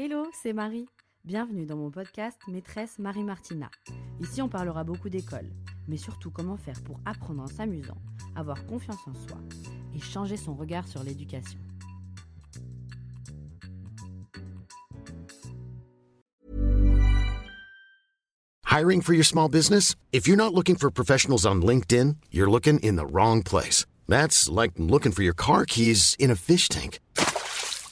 Hello, c'est Marie. Bienvenue dans mon podcast Maîtresse Marie Martina. Ici, on parlera beaucoup d'école, mais surtout comment faire pour apprendre en s'amusant, avoir confiance en soi et changer son regard sur l'éducation. Hiring for your small business? If you're not looking for professionals on LinkedIn, you're looking in the wrong place. That's like looking for your car keys in a fish tank.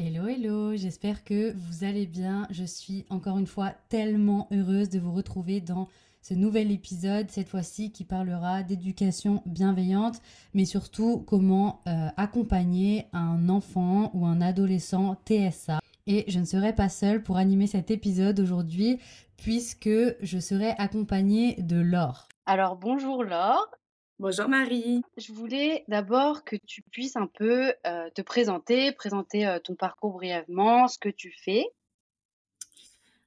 Hello, hello, j'espère que vous allez bien. Je suis encore une fois tellement heureuse de vous retrouver dans ce nouvel épisode, cette fois-ci qui parlera d'éducation bienveillante, mais surtout comment euh, accompagner un enfant ou un adolescent TSA. Et je ne serai pas seule pour animer cet épisode aujourd'hui, puisque je serai accompagnée de Laure. Alors bonjour Laure, Bonjour Marie. je voulais d'abord que tu puisses un peu euh, te présenter, présenter euh, ton parcours brièvement, ce que tu fais.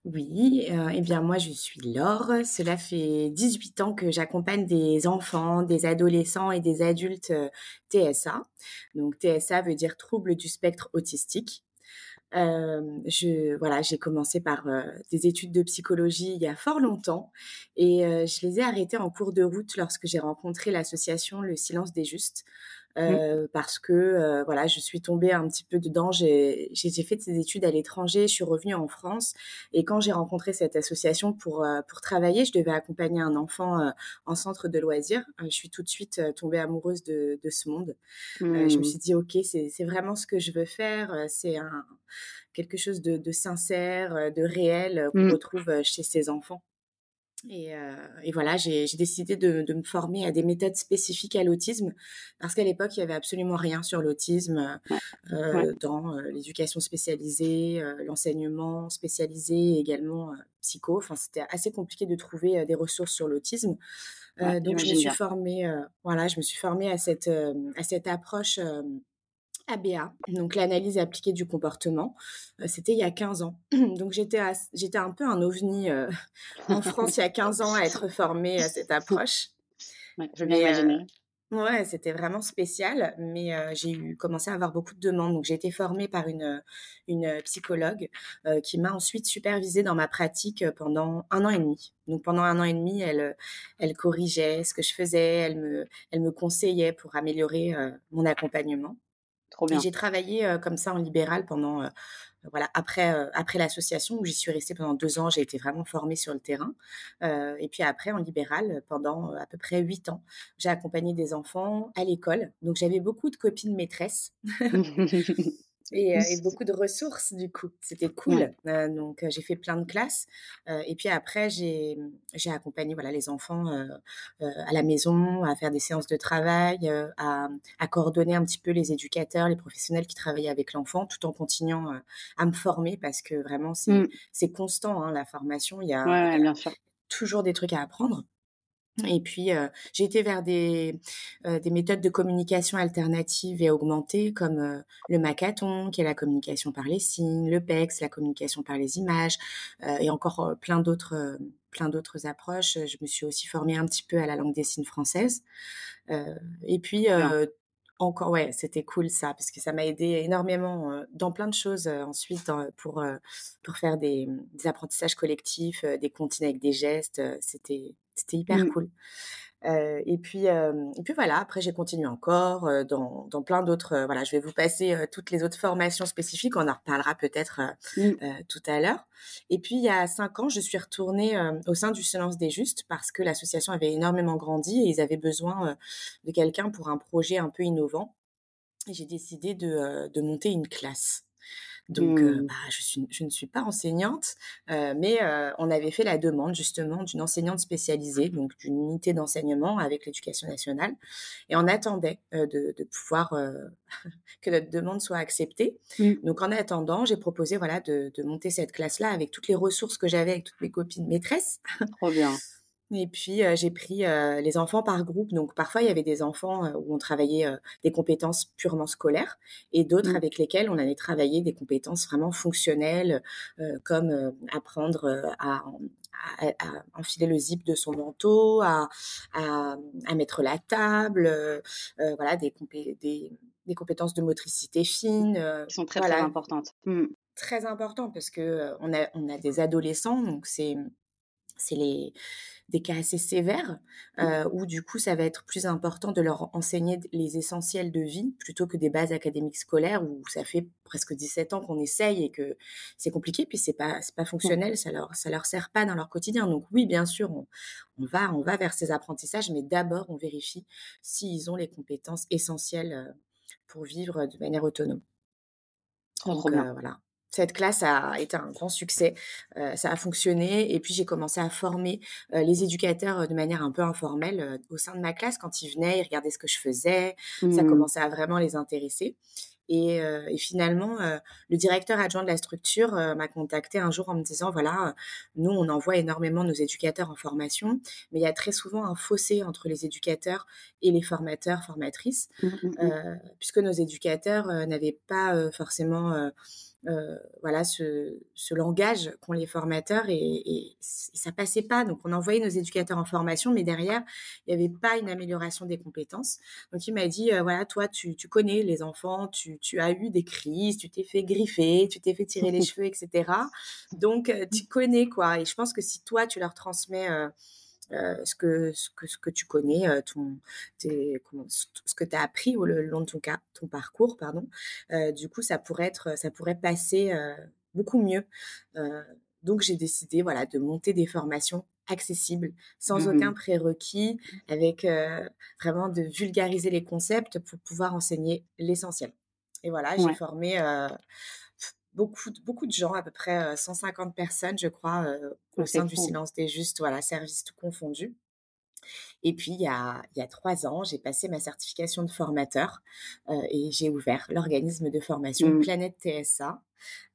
Oui, euh, eh bien moi je suis Laure. Cela fait 18 ans que j'accompagne des enfants, des adolescents et des adultes TSA. Donc TSA veut dire trouble du spectre autistique. Je voilà, j'ai commencé par des études de psychologie il y a fort longtemps et je les ai arrêtées en cours de route lorsque j'ai rencontré l'association Le Silence des Justes. Euh, parce que euh, voilà, je suis tombée un petit peu dedans. J'ai fait ces études à l'étranger, je suis revenue en France et quand j'ai rencontré cette association pour euh, pour travailler, je devais accompagner un enfant euh, en centre de loisirs. Euh, je suis tout de suite tombée amoureuse de de ce monde. Je me Hmm. suis dit ok, c'est vraiment ce que je veux faire. C'est un quelque chose de, de sincère, de réel qu'on Hmm. retrouve chez ces enfants. Et, euh, et voilà, j'ai décidé de, de me former à des méthodes spécifiques à l'autisme parce qu'à l'époque, il y avait absolument rien sur l'autisme euh, Ouais. dans euh, l'éducation spécialisée, l'enseignement spécialisé, également psycho. Enfin, c'était assez compliqué de trouver des ressources sur l'autisme. Ouais, donc, je me suis formée, voilà, je me suis formée à cette, à cette approche ABA, donc l'analyse appliquée du comportement. Euh, C'était il y a 15 ans. Donc j'étais j'étais un peu un ovni euh, en France il y a 15 ans à être formée à cette approche. Ouais, je Mais euh, ouais, c'était vraiment spécial, mais euh, j'ai eu commencé à avoir beaucoup de demandes. Donc j'ai été formée par une, une psychologue qui m'a ensuite supervisée dans ma pratique pendant un an et demi. Donc pendant un an et demi, elle, elle corrigeait ce que je faisais, elle me, elle me conseillait pour améliorer mon accompagnement. Trop Et bien. j'ai travaillé euh, comme ça en libéral pendant, euh, voilà, après, euh, après l'association où j'y suis restée pendant deux ans, j'ai été vraiment formée sur le terrain. Et puis après, en libéral, pendant à peu près huit ans, j'ai accompagné des enfants à l'école. Donc j'avais beaucoup de copines maîtresses et, euh, et beaucoup de ressources du coup. C'était cool. Ouais. Euh, donc euh, j'ai fait plein de classes. Et puis après, j'ai j'ai accompagné voilà, les enfants à la maison, à faire des séances de travail, euh, à, à coordonner un petit peu les éducateurs, les professionnels qui travaillaient avec l'enfant, tout en continuant à me former parce que vraiment, c'est c'est constant, hein, la formation. Il y a, Ouais, bien sûr. toujours des trucs à apprendre. Et puis, euh, j'ai été vers des, euh, des méthodes de communication alternatives et augmentées, comme euh, le macathon, qui est la communication par les signes, le PEX, la communication par les images, euh, et encore euh, plein d'autres euh, plein d'autres approches. Je me suis aussi formée un petit peu à la langue des signes française. Euh, et puis, euh, encore, ouais, c'était cool ça, parce que ça m'a aidé énormément dans plein de choses ensuite pour, pour faire des, des apprentissages collectifs, des comptines avec des gestes. c'était, c'était hyper mmh. cool. Euh, et puis et puis voilà. Après, j'ai continué encore dans, dans plein d'autres. voilà, je vais vous passer toutes les autres formations spécifiques. On en reparlera peut-être mmh. tout à l'heure. Et puis il y a cinq ans, je suis retournée au sein du Silence des Justes parce que l'association avait énormément grandi et ils avaient besoin de quelqu'un pour un projet un peu innovant. Et j'ai décidé de, de monter une classe. Donc, mmh. bah, je, ne suis pas enseignante, mais on avait fait la demande justement d'une enseignante spécialisée, donc d'une unité d'enseignement avec l'éducation nationale. Et on attendait de, pouvoir que notre demande soit acceptée. Mmh. Donc, en attendant, j'ai proposé voilà, de, de monter cette classe-là avec toutes les ressources que j'avais avec toutes mes copines maîtresses. Trop bien. Et puis, j'ai pris les enfants par groupe. Donc, parfois, il y avait des enfants où on travaillait des compétences purement scolaires et d'autres mmh. avec lesquels on allait travailler des compétences vraiment fonctionnelles, comme apprendre à, enfiler le zip de son manteau, à, à, mettre la table, voilà, des, des, des, compétences de motricité fine. Qui sont très, très importantes. Mmh. Très important parce que on, a, on a des adolescents, donc c'est c'est les des cas assez sévères mmh. euh, où du coup ça va être plus important de leur enseigner les essentiels de vie plutôt que des bases académiques scolaires où ça fait presque 17 ans qu'on essaye et que c'est compliqué puis c'est pas c'est pas fonctionnel ça leur ça leur sert pas dans leur quotidien. Donc oui bien sûr on, on va on va vers ces apprentissages mais d'abord on vérifie s'ils ont les compétences essentielles pour vivre de manière autonome. Donc, euh, voilà cette classe a été un grand succès, euh, ça a fonctionné et puis j'ai commencé à former euh, les éducateurs euh, de manière un peu informelle au sein de ma classe quand ils venaient, ils regardaient ce que je faisais, ça mmh. commençait à vraiment les intéresser. Et, finalement, le directeur adjoint de la structure m'a contacté un jour en me disant, voilà, nous, on envoie énormément nos éducateurs en formation, mais il y a très souvent un fossé entre les éducateurs et les formateurs, formatrices, mmh, mmh, puisque nos éducateurs n'avaient pas forcément euh, voilà ce, ce langage qu'ont les formateurs et, et, ça passait pas. Donc on envoyait nos éducateurs en formation, mais derrière il n'y avait pas une amélioration des compétences. Donc il m'a dit euh, voilà toi tu, tu, connais les enfants, tu, tu as eu des crises, tu t'es fait griffer, tu t'es fait tirer les cheveux, etc. Donc euh, tu connais quoi. Et je pense que si toi tu leur transmets euh, ce, que, ce, que, ce que tu connais, euh, ton, comment, ce que tu as appris au long de ton, parcours. Pardon. Euh, du coup, ça pourrait, être, ça pourrait passer beaucoup mieux. donc, j'ai décidé voilà, de monter des formations accessibles, sans mmh aucun prérequis, avec vraiment de vulgariser les concepts pour pouvoir enseigner l'essentiel. Et voilà, j'ai formé beaucoup, beaucoup de gens, à peu près 150 personnes, je crois, au sein du Silence des Justes, voilà, service tout confondu. Et puis, il y a, il y a trois ans, j'ai passé ma certification de formateur et j'ai ouvert l'organisme de formation mmh. Planète TSA.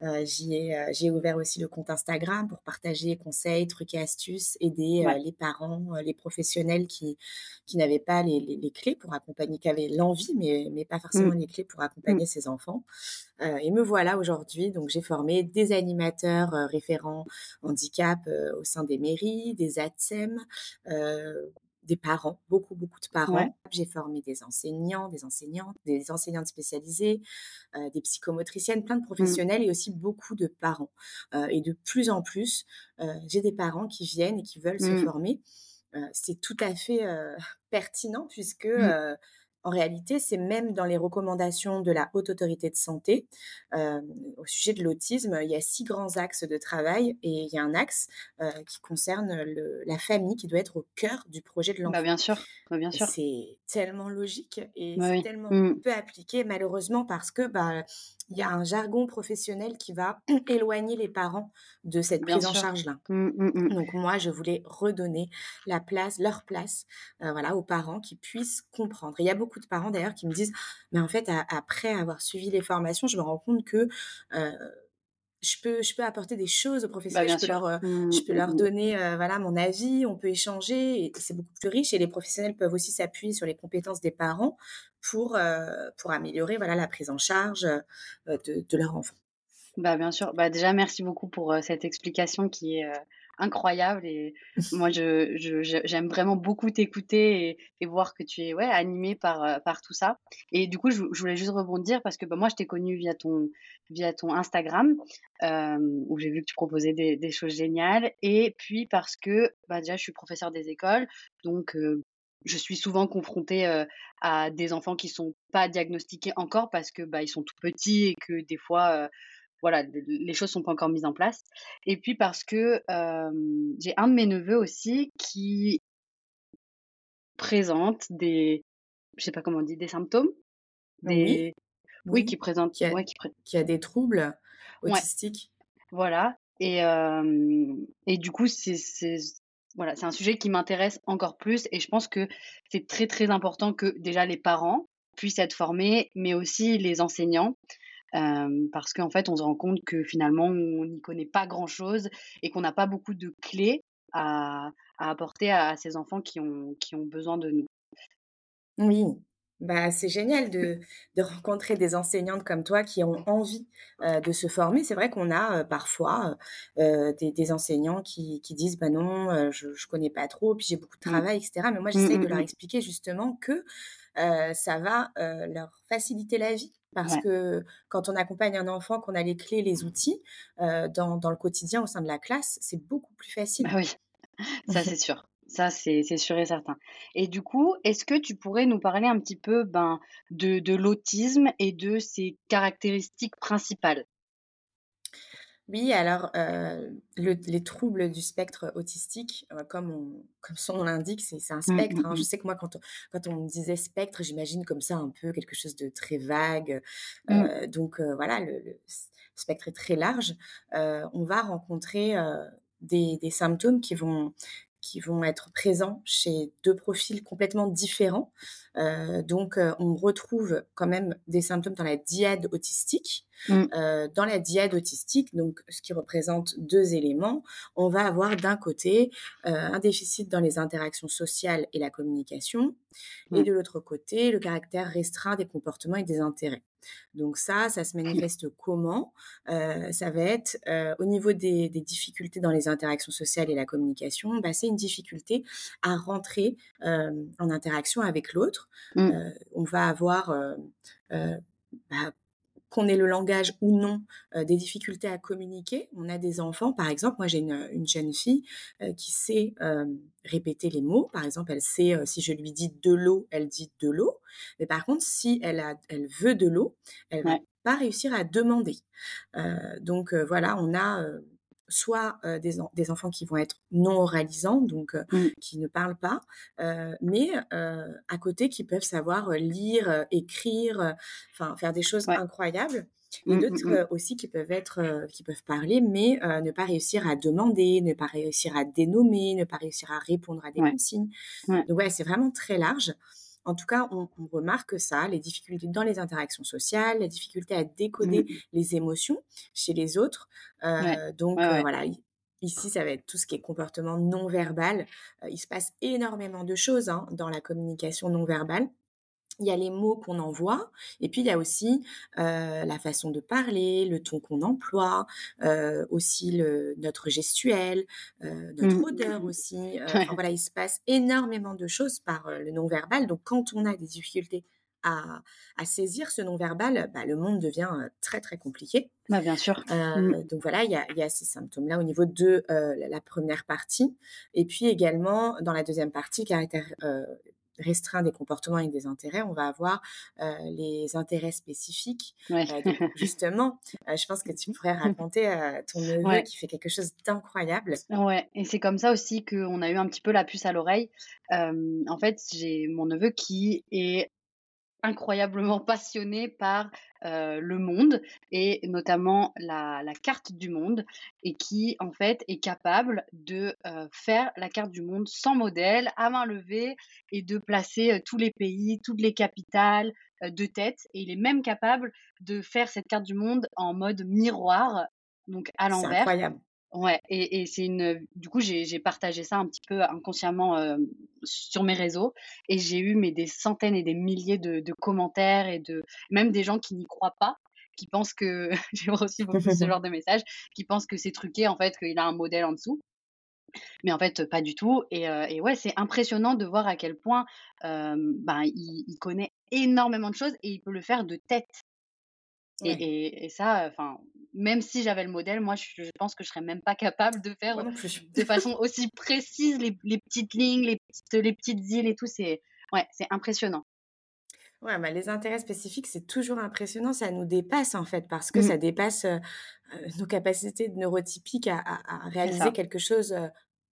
Euh, euh, j'ai ouvert aussi le compte Instagram pour partager conseils, trucs et astuces, aider euh, les parents, les professionnels qui, qui n'avaient pas les, les, clés pour accompagner, qui avaient l'envie, mais, mais pas forcément mmh. les clés pour accompagner mmh. ses enfants. et me voilà aujourd'hui. Donc, j'ai formé des animateurs référents handicap au sein des mairies, des ATSEM, des parents, beaucoup, beaucoup de parents. J'ai formé des enseignants, des enseignantes, des enseignantes spécialisées, euh, des psychomotriciennes, plein de mmh. professionnels et aussi beaucoup de parents. Euh, et de plus en plus, euh, j'ai des parents qui viennent et qui veulent se mmh. former. c'est tout à fait pertinent puisque mmh. En réalité, c'est même dans les recommandations de la Haute Autorité de Santé euh, au sujet de l'autisme, il y a six grands axes de travail et il y a un axe euh, qui concerne la famille qui doit être au cœur du projet de bah, l'enfant. bien sûr, bah, bien sûr. C'est tellement logique et c'est tellement mmh. peu appliqué malheureusement parce que bah, il y a un jargon professionnel qui va éloigner les parents de cette prise en charge-là. Mmh, mmh, mmh. Donc moi, je voulais redonner la place, leur place, euh, voilà, aux parents qui puissent comprendre. il y a beaucoup de parents d'ailleurs qui me disent, mais en fait, après avoir suivi les formations, je me rends compte que euh, je peux, je peux apporter des choses aux bah, professionnels. je peux, leur, euh, je peux leur donner voilà, mon avis, on peut échanger, c'est beaucoup plus riche. Et les professionnels peuvent aussi s'appuyer sur les compétences des parents pour, pour améliorer voilà, la prise en charge de, de leur enfant. Bah, bien sûr. Bah, déjà, merci beaucoup pour cette explication qui est incroyable et moi, je, j'aime vraiment beaucoup t'écouter et, voir que tu es ouais, animé par, euh, par tout ça. Et du coup, je, voulais juste rebondir parce que bah, moi, je t'ai connu via ton, via ton Instagram euh, où j'ai vu que tu proposais des, choses géniales. Et puis parce que bah, déjà, je suis professeur des écoles, donc euh, je suis souvent confrontée à des enfants qui sont pas diagnostiqués encore parce que bah, ils sont tout petits et que des fois voilà, les choses sont pas encore mises en place. Et puis parce que j'ai un de mes neveux aussi qui présente des, je sais pas comment on dit, des symptômes, des, oui, qui présente, qui a, qui, a des troubles autistiques. Voilà. Et, et du coup, c'est voilà, c'est un sujet qui m'intéresse encore plus et je pense que c'est très très important que déjà les parents puissent être formés, mais aussi les enseignants, parce qu'en fait, on se rend compte que finalement, on n'y connaît pas grand-chose et qu'on n'a pas beaucoup de clés à, apporter à, ces enfants qui ont, qui ont besoin de nous. Oui, bah, c'est génial de, de, rencontrer des enseignantes comme toi qui ont envie de se former. C'est vrai qu'on a parfois des, des, enseignants qui, qui, disent bah non, je ne connais pas trop, puis j'ai beaucoup de mmh. travail, etc. Mais moi, mmh, j'essaie de mmh, leur expliquer justement que ça va leur faciliter la vie. Parce que quand on accompagne un enfant, qu'on a les clés, les outils dans, dans, le quotidien au sein de la classe, c'est beaucoup plus facile. Bah oui, ça c'est sûr. Ça, c'est sûr et certain. Et du coup, est-ce que tu pourrais nous parler un petit peu ben, de, de l'autisme et de ses caractéristiques principales? Oui, alors les troubles du spectre autistique, comme, comme son nom l'indique, c'est un mmh, spectre. Mmh, hein. Je mmh. sais que moi, quand on, quand on me disait spectre, j'imagine comme ça un peu quelque chose de très vague. donc voilà, le, spectre est très large. on va rencontrer des, des, symptômes qui vont qui vont être présents chez deux profils complètement différents. Euh, donc, euh, on retrouve quand même des symptômes dans la diade autistique. Mmh. Euh, dans la diade autistique, donc ce qui représente deux éléments, on va avoir d'un côté un déficit dans les interactions sociales et la communication, et de l'autre côté le caractère restreint des comportements et des intérêts. Donc ça, ça se manifeste comment? Ça va être au niveau des, difficultés dans les interactions sociales et la communication, bah, c'est une difficulté à rentrer en interaction avec l'autre. Mmh. on va avoir bah, qu'on ait le langage ou non, des difficultés à communiquer. On a des enfants, par exemple, moi j'ai une, jeune fille qui sait répéter les mots. Par exemple, elle sait, si je lui dis de l'eau, elle dit de l'eau. Mais par contre, si elle, a, elle veut de l'eau, elle ne va pas réussir à demander. donc voilà, on a soit des, des, enfants qui vont être non oralisants, donc mmh. qui ne parlent pas, mais à côté qui peuvent savoir lire, écrire, enfin faire des choses incroyables. Et mmh, mmh, d'autres aussi qui peuvent être, qui peuvent parler, mais ne pas réussir à demander, ne pas réussir à dénommer, ne pas réussir à répondre à des consignes. Donc ouais, c'est vraiment très large. En tout cas, on, remarque ça, les difficultés dans les interactions sociales, la difficulté à décoder mmh. les émotions chez les autres. Euh, donc euh, voilà, Ici, ça va être tout ce qui est comportement non verbal. Euh, il se passe énormément de choses hein, dans la communication non verbale il y a les mots qu'on envoie, et puis il y a aussi la façon de parler, le ton qu'on emploie, aussi le, notre gestuel, notre mmh. odeur aussi. voilà, il se passe énormément de choses par le non-verbal. Donc quand on a des difficultés à, saisir ce non-verbal, bah, le monde devient très très compliqué. Bah, bien sûr. Mmh. Donc voilà, il y a, y a, ces symptômes-là au niveau de la première partie. Et puis également, dans la deuxième partie, caractère restreint des comportements et des intérêts, on va avoir les intérêts spécifiques. justement, je pense que tu pourrais raconter ton neveu qui fait quelque chose d'incroyable. Ouais, et c'est comme ça aussi qu'on a eu un petit peu la puce à l'oreille. en fait, j'ai mon neveu qui est incroyablement passionné par le monde et notamment la, carte du monde et qui en fait est capable de faire la carte du monde sans modèle, à main levée et de placer tous les pays, toutes les capitales de tête et il est même capable de faire cette carte du monde en mode miroir donc à l'envers. incroyable. Ouais, et, et c'est une. Du coup, j'ai partagé ça un petit peu inconsciemment euh, sur mes réseaux, et j'ai eu mais des centaines et des milliers de, de commentaires et de même des gens qui n'y croient pas, qui pensent que j'ai reçu beaucoup ce genre de messages, qui pensent que c'est truqué en fait, qu'il a un modèle en dessous. Mais en fait, pas du tout. Et, et ouais, c'est impressionnant de voir à quel point ben, il, il, connaît énormément de choses et il peut le faire de tête. Et, et, ça, enfin, même si j'avais le modèle, moi, je, pense que je serais même pas capable de faire de façon aussi précise les, les petites lignes, les petites, les petites îles et tout. C'est ouais, c'est impressionnant. Ouais, bah, les intérêts spécifiques, c'est toujours impressionnant. Ça nous dépasse, en fait, parce que mmh. ça dépasse nos capacités de neurotypiques à, à, réaliser quelque chose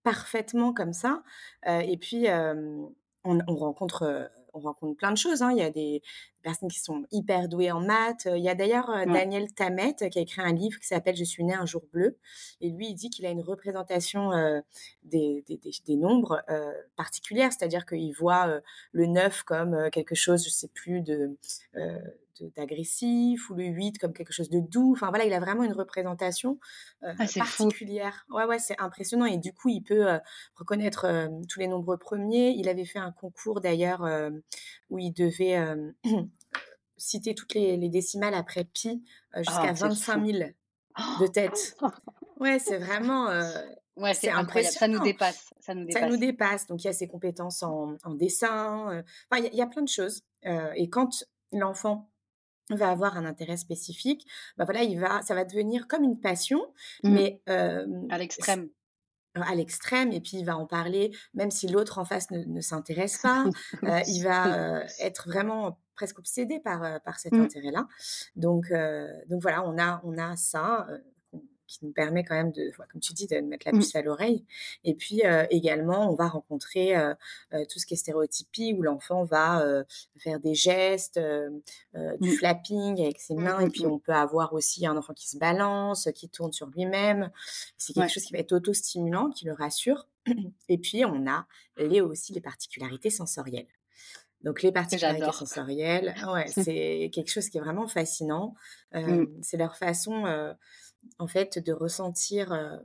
parfaitement comme ça. et puis, on, on, rencontre on rencontre plein de choses. Hein. Il y a des personnes qui sont hyper douées en maths. Il y a d'ailleurs Daniel Tammet qui a écrit un livre qui s'appelle Je suis né un jour bleu. Et lui, il dit qu'il a une représentation des, des, des, nombres particulière, c'est-à-dire qu'il voit le 9 comme quelque chose, je sais plus, de d'agressif ou le 8 comme quelque chose de doux. Enfin voilà, il a vraiment une représentation euh, ah, particulière. Ouais ouais, c'est impressionnant et du coup, il peut euh, reconnaître euh, tous les nombreux premiers. Il avait fait un concours d'ailleurs où il devait citer toutes les, décimales après pi jusqu'à 25 000 de tête. Ouais, c'est vraiment Ouais, c'est incroyable. Ça nous dépasse. Ça nous dépasse. Ça nous dépasse. Donc, il y a ses compétences en, dessin. Enfin, il y, a plein de choses. et quand l'enfant va avoir un intérêt spécifique, bah voilà, il va, ça va devenir comme une passion, mmh. mais à l'extrême. À l'extrême, et puis il va en parler, même si l'autre en face ne, s'intéresse pas, euh, il va être vraiment presque obsédé par, par cet mmh. intérêt-là. Donc, donc voilà, on a, on a ça qui nous permet quand même de, comme tu dis, de mettre la mmh. puce à l'oreille. Et puis euh, également, on va rencontrer euh, euh, tout ce qui est stéréotypie, où l'enfant va faire des gestes, du mmh. flapping avec ses mains, et puis on peut avoir aussi un enfant qui se balance, qui tourne sur lui-même. C'est quelque chose qui va être auto-stimulant, qui le rassure. Et puis on a les, aussi les particularités sensorielles. Donc les particularités sensorielles, ouais, c'est quelque chose qui est vraiment fascinant. Mmh. C'est leur façon en fait, de ressentir euh,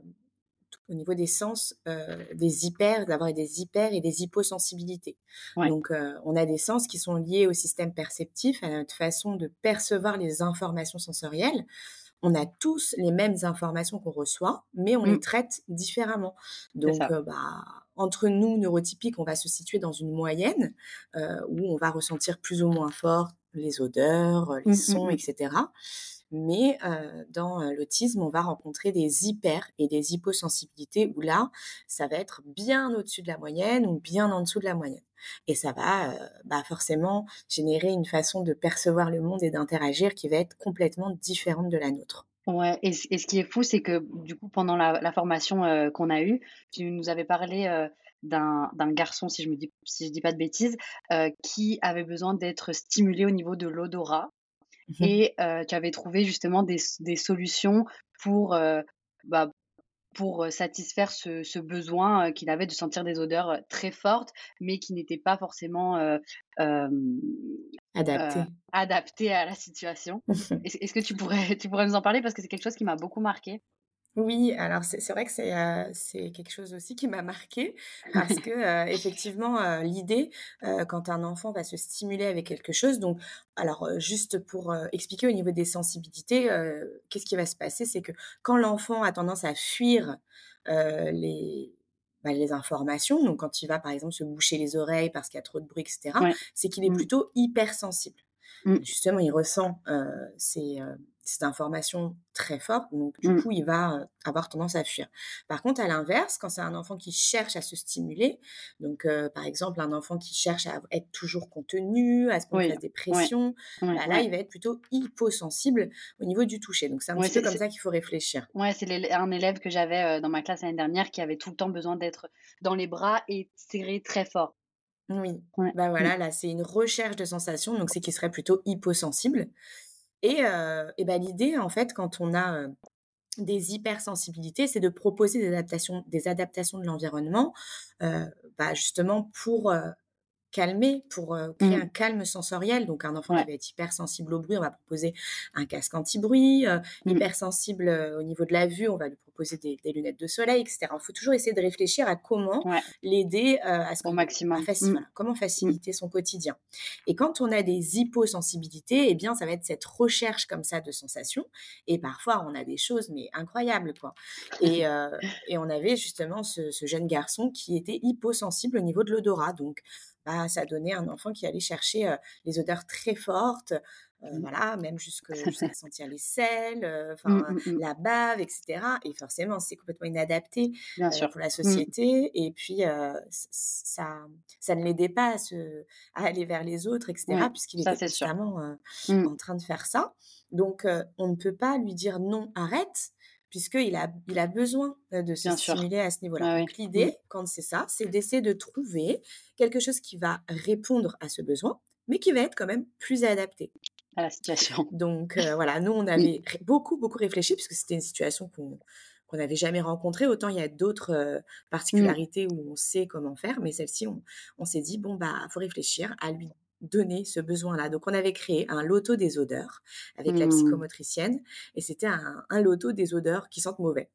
au niveau des sens euh, des hyper, d'avoir des hyper et des hyposensibilités. Donc, euh, on a des sens qui sont liés au système perceptif, à notre façon de percevoir les informations sensorielles. On a tous les mêmes informations qu'on reçoit, mais on les mmh. traite différemment. Donc, bah, entre nous, neurotypiques, on va se situer dans une moyenne où on va ressentir plus ou moins fort les odeurs, les mmh, mmh, sons, etc. Mais dans l'autisme, on va rencontrer des hyper et des hyposensibilités où là, ça va être bien au-dessus de la moyenne ou bien en dessous de la moyenne. Et ça va bah forcément générer une façon de percevoir le monde et d'interagir qui va être complètement différente de la nôtre. Ouais, et, ce qui est fou, c'est que du coup, pendant la, formation qu'on a eue, tu nous avais parlé d'un garçon, si je me dis, dis pas de bêtises, qui avait besoin d'être stimulé au niveau de l'odorat. Mmh et tu avais trouvé justement des, des solutions pour, bah, pour satisfaire ce, ce besoin qu'il avait de sentir des odeurs très fortes, mais qui n'étaient pas forcément adaptées. adaptées à la situation. Est-ce que tu pourrais, tu pourrais nous en parler? Parce que c'est quelque chose qui m'a beaucoup marqué oui, alors c'est vrai que c'est c'est quelque chose aussi qui m'a marqué parce que effectivement l'idée quand un enfant va se stimuler avec quelque chose donc alors juste pour expliquer au niveau des sensibilités qu'est-ce qui va se passer? C'est que quand l'enfant a tendance à fuir les bah, les informations donc quand il va par exemple se boucher les oreilles parce qu'il y a trop de bruit etc c'est qu'il est mmh. plutôt hypersensible mmh. justement il ressent ces c'est information très forte, donc du mmh. coup, il va avoir tendance à fuir. Par contre, à l'inverse, quand c'est un enfant qui cherche à se stimuler, donc par exemple, un enfant qui cherche à être toujours contenu, à se mettre des pressions, bah, là, il va être plutôt hyposensible au niveau du toucher. Donc, c'est un petit peu comme ça qu'il faut réfléchir. Ouais, c'est un élève que j'avais dans ma classe l'année dernière qui avait tout le temps besoin d'être dans les bras et serré très fort. Oui, bah voilà, là, c'est une recherche de sensations, donc c'est qu'il serait plutôt hyposensible. Et, et ben, l'idée, en fait, quand on a des hypersensibilités, c'est de proposer des adaptations, des adaptations de l'environnement, bah, justement pour calmer, pour euh, créer Mmh. un calme sensoriel. Donc, un enfant Ouais. qui va être hypersensible au bruit, on va proposer un casque anti-bruit. euh, Mmh. hypersensible euh, au niveau de la vue, on va lui proposer des, des lunettes de soleil, etc. Il faut toujours essayer de réfléchir à comment Ouais. l'aider à ce qu'on- maximum. faci- Mmh. voilà, comment faciliter son quotidien. Et quand on a des hyposensibilités, eh bien, ça va être cette recherche comme ça de sensations. Et parfois, on a des choses, mais incroyables, quoi. Et, et on avait justement ce, ce jeune garçon qui était hyposensible au niveau de l'odorat. Donc, bah, ça donnait un enfant qui allait chercher les odeurs très fortes, euh, Mmh. voilà, même jusque- jusqu'à sentir les sels, euh, Mmh, mmh, la bave, etc. Et forcément, c'est complètement inadapté Bien euh, sûr. pour la société. Et puis, ça, ça ne l'aidait pas à, se, à aller vers les autres, etc. Ouais, Puisqu'il était constamment en train de faire ça. Donc, on ne peut pas lui dire non, arrête, puisqu'il a, il a besoin de se Bien sûr. stimuler à ce niveau-là. Donc, l'idée, Mmh. quand c'est ça, c'est d'essayer de trouver quelque chose qui va répondre à ce besoin, mais qui va être quand même plus adapté. À la situation. Donc euh, voilà, nous on Mmh. avait beaucoup beaucoup réfléchi parce que c'était une situation qu'on qu'on n'avait jamais rencontrée. Autant il y a d'autres euh, Mmh. particularités où on sait comment faire, mais celle-ci on, on s'est dit bon bah faut réfléchir à lui donner ce besoin-là. Donc on avait créé un loto des odeurs avec la Mmh. psychomotricienne et c'était un, un loto des odeurs qui sentent mauvais.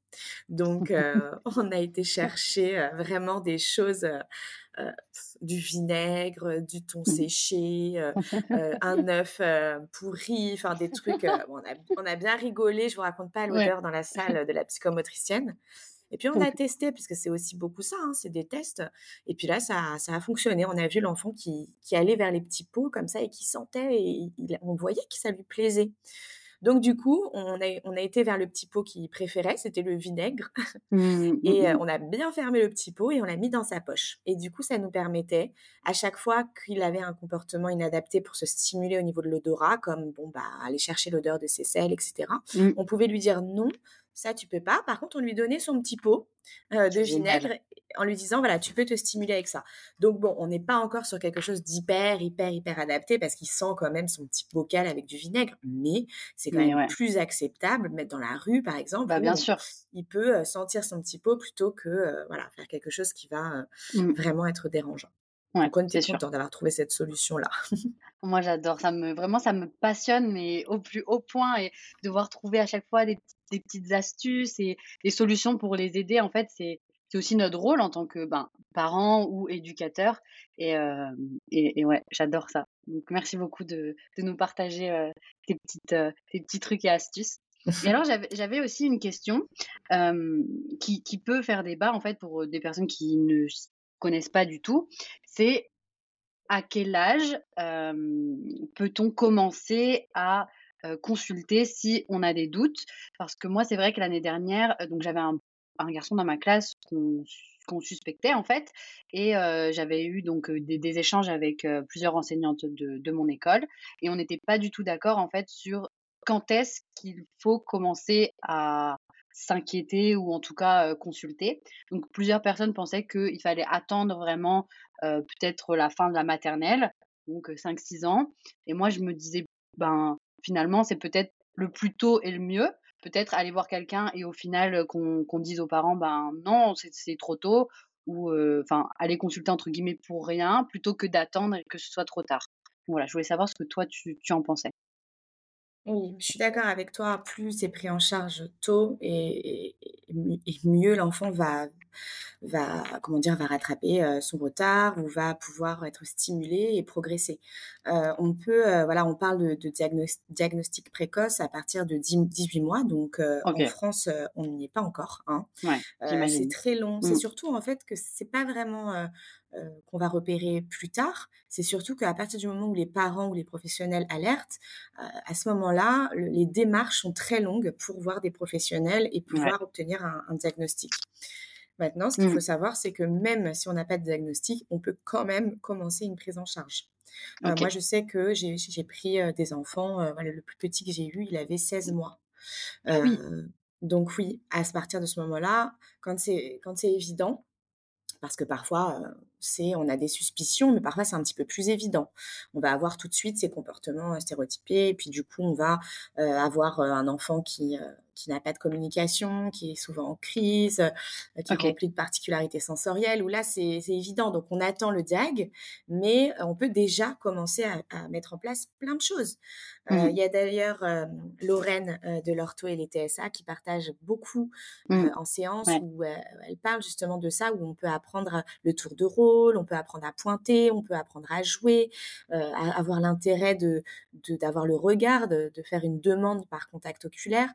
Donc euh, on a été chercher euh, vraiment des choses. euh, du vinaigre, du thon Mmh. séché, un œuf pourri, enfin des trucs. bon, on, a, on a bien rigolé, je vous raconte pas Ouais. l'odeur dans la salle de la psychomotricienne. Et puis on a testé, puisque c'est aussi beaucoup ça, hein, c'est des tests. Et puis là, ça, ça a fonctionné. On a vu l'enfant qui, qui allait vers les petits pots comme ça et qui sentait, et il- on voyait que ça lui plaisait. Donc du coup, on a, on a été vers le petit pot qu'il préférait, c'était le vinaigre. Mmh, Et mmh, euh, mmh. on a bien fermé le petit pot et on l'a mis dans sa poche. Et du coup, ça nous permettait, à chaque fois qu'il avait un comportement inadapté pour se stimuler au niveau de l'odorat, comme bon bah aller chercher l'odeur de ses selles, etc. Mmh. On pouvait lui dire non, ça tu peux pas. Par contre, on lui donnait son petit pot euh, de vinaigre en lui disant voilà, tu peux te stimuler avec ça. Donc bon, on n'est pas encore sur quelque chose d'hyper, hyper, hyper adapté parce qu'il sent quand même son petit bocal avec du vinaigre, mais c'est quand Mais même ouais. plus acceptable de mettre dans la rue, par exemple. Bah, bien sûr. il peut sentir son petit pot plutôt que euh, voilà faire quelque chose qui va euh, Mmh. vraiment être dérangeant. Ouais, Donc on c'est était content d'avoir trouvé cette solution là. Moi, j'adore. Ça me, vraiment, ça me passionne, mais au plus haut point. Et devoir trouver à chaque fois des, des petites astuces et des solutions pour les aider, en fait, c'est, c'est aussi notre rôle en tant que ben, parents ou éducateurs. Et, euh, et, et ouais, j'adore ça. Donc, merci beaucoup de, de nous partager euh, tes, petites, euh, tes petits trucs et astuces. Et alors, j'avais aussi une question euh, qui, qui peut faire débat, en fait, pour des personnes qui ne connaissent pas du tout. C'est à quel âge peut-on commencer à consulter si on a des doutes? Parce que moi, c'est vrai que l'année dernière, donc j'avais un, garçon dans ma classe qu'on suspectait en fait, et j'avais eu donc des, échanges avec plusieurs enseignantes de, de mon école, et on n'était pas du tout d'accord en fait sur quand est-ce qu'il faut commencer à s'inquiéter ou en tout cas consulter. Donc plusieurs personnes pensaient qu'il fallait attendre vraiment peut-être la fin de la maternelle, donc 5-6 ans. Et moi, je me disais, ben finalement, c'est peut-être le plus tôt et le mieux. Peut-être aller voir quelqu'un et au final qu'on qu'on dise aux parents, ben non, c'est trop tôt, ou enfin aller consulter entre guillemets pour rien, plutôt que d'attendre et que ce soit trop tard. Voilà, je voulais savoir ce que toi tu, tu en pensais. Oui, je suis d'accord avec toi. Plus c'est pris en charge tôt et, et- et mi- et mieux l'enfant va, va, comment dire, va rattraper euh, son retard ou va pouvoir être stimulé et progresser. Euh, on peut, euh, voilà, on parle de, de diagnos- diagnostic précoce à partir de 10 18 mois. Donc en France, on n'y est pas encore. Hein. Ouais, c'est très long. C'est Mm. surtout en fait que c'est pas vraiment euh, qu'on va repérer plus tard. C'est surtout qu'à partir du moment où les parents ou les professionnels alertent, euh, à ce moment-là, le- les démarches sont très longues pour voir des professionnels et pouvoir obtenir un, un diagnostic. Maintenant, ce qu'il Mm. faut savoir, c'est que même si on n'a pas de diagnostic, on peut quand même commencer une prise en charge. Euh, moi, je sais que j'ai j'ai pris des enfants. voilà, le plus petit que j'ai eu, il avait 16 mois. Ah oui. Donc oui, à partir de ce moment-là, quand c'est quand c'est évident, parce que parfois, euh, c'est, on a des suspicions, mais parfois c'est un petit peu plus évident. On va avoir tout de suite ces comportements euh, stéréotypés, et puis du coup, on va euh, avoir un enfant qui, qui n'a pas de communication, qui est souvent en crise, euh, qui est rempli de particularités sensorielles, où là, c'est évident. Donc, on attend le diag, mais on peut déjà commencer à, mettre en place plein de choses. Mmh. Il y a d'ailleurs Lorraine de l'Ortho et les TSA qui partagent beaucoup mmh. en séance où elle parle justement de ça, où on peut apprendre le tour de rôle, on peut apprendre à pointer, on peut apprendre à jouer, à avoir l'intérêt de d'avoir le regard, de, faire une demande par contact oculaire.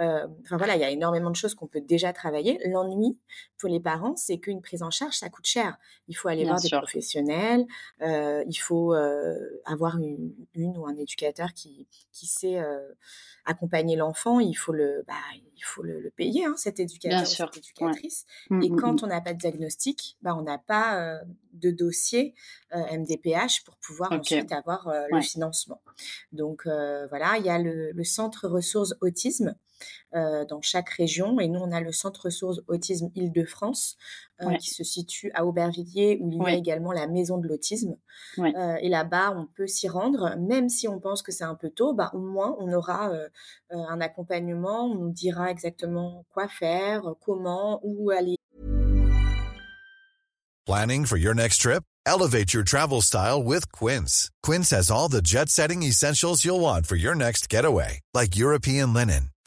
Enfin voilà, il y a énormément de choses qu'on peut déjà travailler. L'ennui pour les parents, c'est qu'une prise en charge, ça coûte cher. Il faut aller voir des professionnels, il faut avoir une, ou un éducateur qui, qui sait accompagner l'enfant. Il faut le, bah, il faut le, payer, hein, cet éducateur, cette éducatrice. Mmh, Et mmh, quand mmh. on n'a pas de diagnostic, bah, on n'a pas de dossier MDPH pour pouvoir ensuite avoir le financement. Donc voilà, il y a le, le centre ressources autisme euh, dans chaque région. Et nous, on a le Centre ressources autisme Île-de-France euh, qui se situe à Aubervilliers, où il y a également la maison de l'autisme. Euh, et là-bas, on peut s'y rendre, même si on pense que c'est un peu tôt, bah, au moins on aura un accompagnement, on nous dira exactement quoi faire, comment, où aller. Planning for your next trip? Elevate your travel style with Quince. Quince has all the jet-setting essentials you'll want for your next getaway, like European linen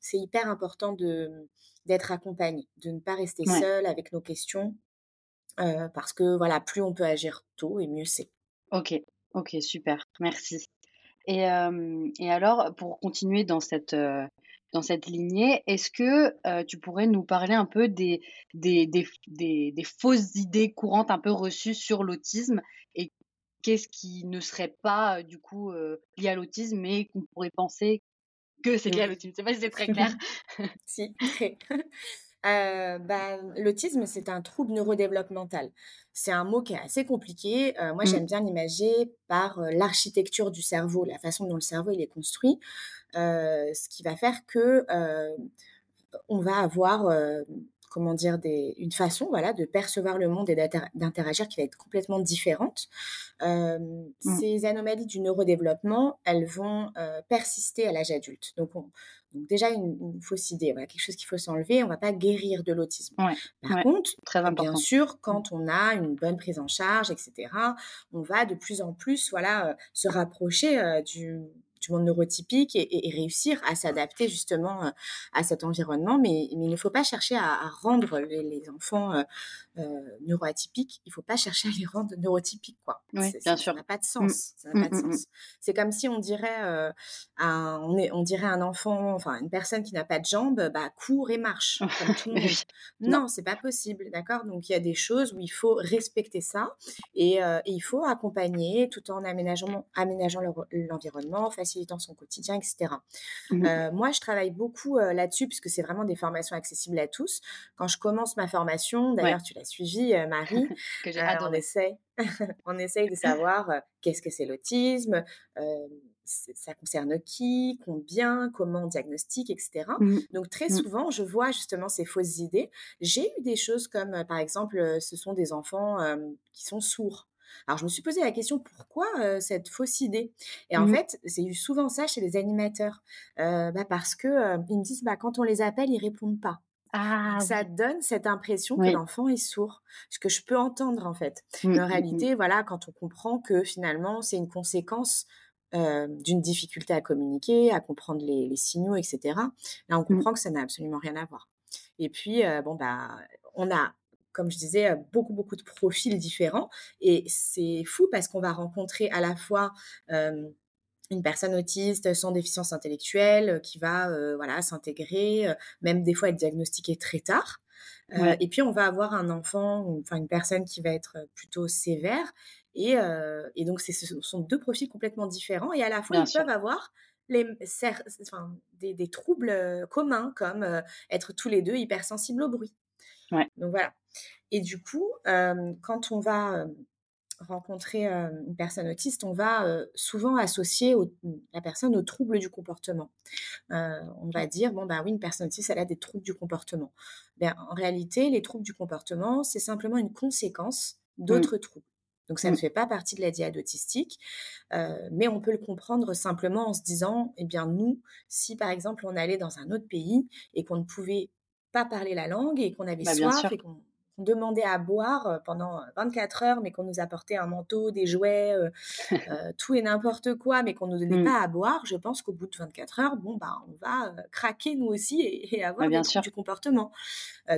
C'est hyper important de d'être accompagné, de ne pas rester seul avec nos questions euh, parce que voilà, plus on peut agir tôt et mieux c'est. OK. OK, super. Merci. Et, euh, et alors pour continuer dans cette euh, dans cette lignée. Est-ce que tu pourrais nous parler un peu des, des, des, des, fausses idées courantes un peu reçues sur l'autisme et qu'est-ce qui ne serait pas du coup lié à l'autisme mais qu'on pourrait penser que c'est lié à l'autisme Je ne sais pas si c'est très clair. si, bah, l'autisme, c'est un trouble neurodéveloppemental. C'est un mot qui est assez compliqué. moi, mmh. j'aime bien l'imager par l'architecture du cerveau, la façon dont le cerveau il est construit. Euh, ce qui va faire que euh, on va avoir euh, comment dire, des, une façon voilà, de percevoir le monde et d'interagir qui va être complètement différente. Mmh. Ces anomalies du neurodéveloppement, elles vont persister à l'âge adulte. Donc, donc déjà une, fausse idée, voilà, quelque chose qu'il faut s'enlever. On ne va pas guérir de l'autisme. Par contre, Très bien sûr, quand on a une bonne prise en charge, etc., on va de plus en plus voilà, se rapprocher du du monde neurotypique et, réussir à s'adapter justement euh, à cet environnement. Mais, il ne faut pas chercher à, rendre les, enfants euh, neuroatypiques, il ne faut pas chercher à les rendre neurotypiques. Quoi. bien ça, sûr. n'a pas de sens. C'est comme si on dirait, un, on, est, on dirait un enfant, enfin une personne qui n'a pas de jambes, bah, court et marche. Comme tout le monde. non, c'est pas possible. D'accord? Donc il y a des choses où il faut respecter ça et, il faut accompagner tout en aménageant, aménageant l'environnement, facilitant son quotidien, etc. Mmh euh, moi, je travaille beaucoup euh, là-dessus puisque c'est vraiment des formations accessibles à tous. Quand je commence ma formation, d'ailleurs, tu l'as suivi, euh, Marie, que j'ai on essaie, on essaye de savoir qu'est-ce que c'est l'autisme ça concerne qui, combien, comment on diagnostique, etc. Mmh Donc très mmh. souvent, je vois justement ces fausses idées. J'ai eu des choses comme, par exemple, ce sont des enfants qui sont sourds. Alors, je me suis posé la question pourquoi cette fausse idée? Et en mmh fait, c'est eu souvent ça chez les animateurs, bah, parce que ils me disent bah, quand on les appelle, ils répondent pas. Ah, ça donne cette impression que l'enfant est sourd, ce que je peux entendre en fait. Mmh, Mais en mmh, réalité, voilà, quand on comprend que finalement c'est une conséquence d'une difficulté à communiquer, à comprendre les, les signaux, etc. Là, on comprend que ça n'a absolument rien à voir. Et puis, bon bah, on a comme je disais, beaucoup, beaucoup de profils différents. Et c'est fou parce qu'on va rencontrer à la fois une personne autiste sans déficience intellectuelle qui va voilà s'intégrer, même des fois être diagnostiquée très tard. et puis on va avoir un enfant, enfin une personne qui va être plutôt sévère. Et, et donc ce sont deux profils complètement différents. Et à la fois, ils peuvent avoir les, enfin, des, des, troubles communs comme être tous les deux hypersensibles au bruit. Donc voilà. Et du coup, quand on va rencontrer une personne autiste, on va souvent associer la personne aux troubles du comportement. on va dire, bon, bah oui, une personne autiste, elle a des troubles du comportement. Ben, en réalité, les troubles du comportement, c'est simplement une conséquence mmh. d'autres troubles. Donc ça ne mmh. fait pas partie de la diade autistique, mais on peut le comprendre simplement en se disant, eh bien nous, si par exemple on allait dans un autre pays et qu'on ne pouvait pas parler la langue et qu'on avait bah, soif et qu'on qu'on demandait à boire pendant 24 heures, mais qu'on nous apportait un manteau, des jouets, tout et n'importe quoi, mais qu'on ne nous donnait mmh. pas à boire, je pense qu'au bout de 24 heures, bon, bah, on va craquer nous aussi et, avoir bah, du comportement.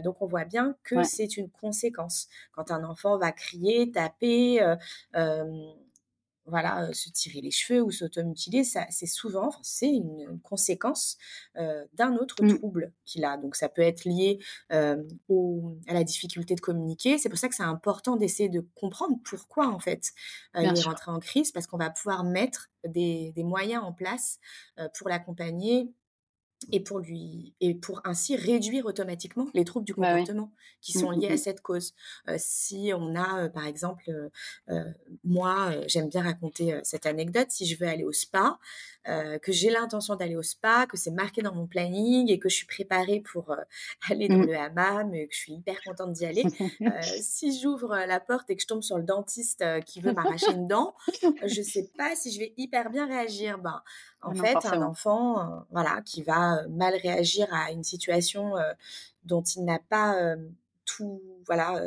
donc, on voit bien que c'est une conséquence. Quand un enfant va crier, taper, voilà, se tirer les cheveux ou s'automutiler, c'est souvent, c'est une, conséquence d'un autre mmh. trouble qu'il a. Donc ça peut être lié à la difficulté de communiquer. C'est pour ça que c'est important d'essayer de comprendre pourquoi en fait il est rentré en crise, parce qu'on va pouvoir mettre des, des moyens en place pour l'accompagner et pour lui et pour ainsi réduire automatiquement les troubles du bah comportement qui mmh, sont liés mmh, à mmh. cette cause. si on a par exemple moi j'aime bien raconter cette anecdote si je veux aller au spa que j'ai l'intention d'aller au spa que c'est marqué dans mon planning et que je suis préparée pour aller dans le hammam et que je suis hyper contente d'y aller si j'ouvre la porte et que je tombe sur le dentiste qui veut m'arracher une dent je sais pas si je vais hyper bien réagir ben en fait, un enfant, voilà, qui va mal réagir à une situation dont il n'a pas tout, voilà,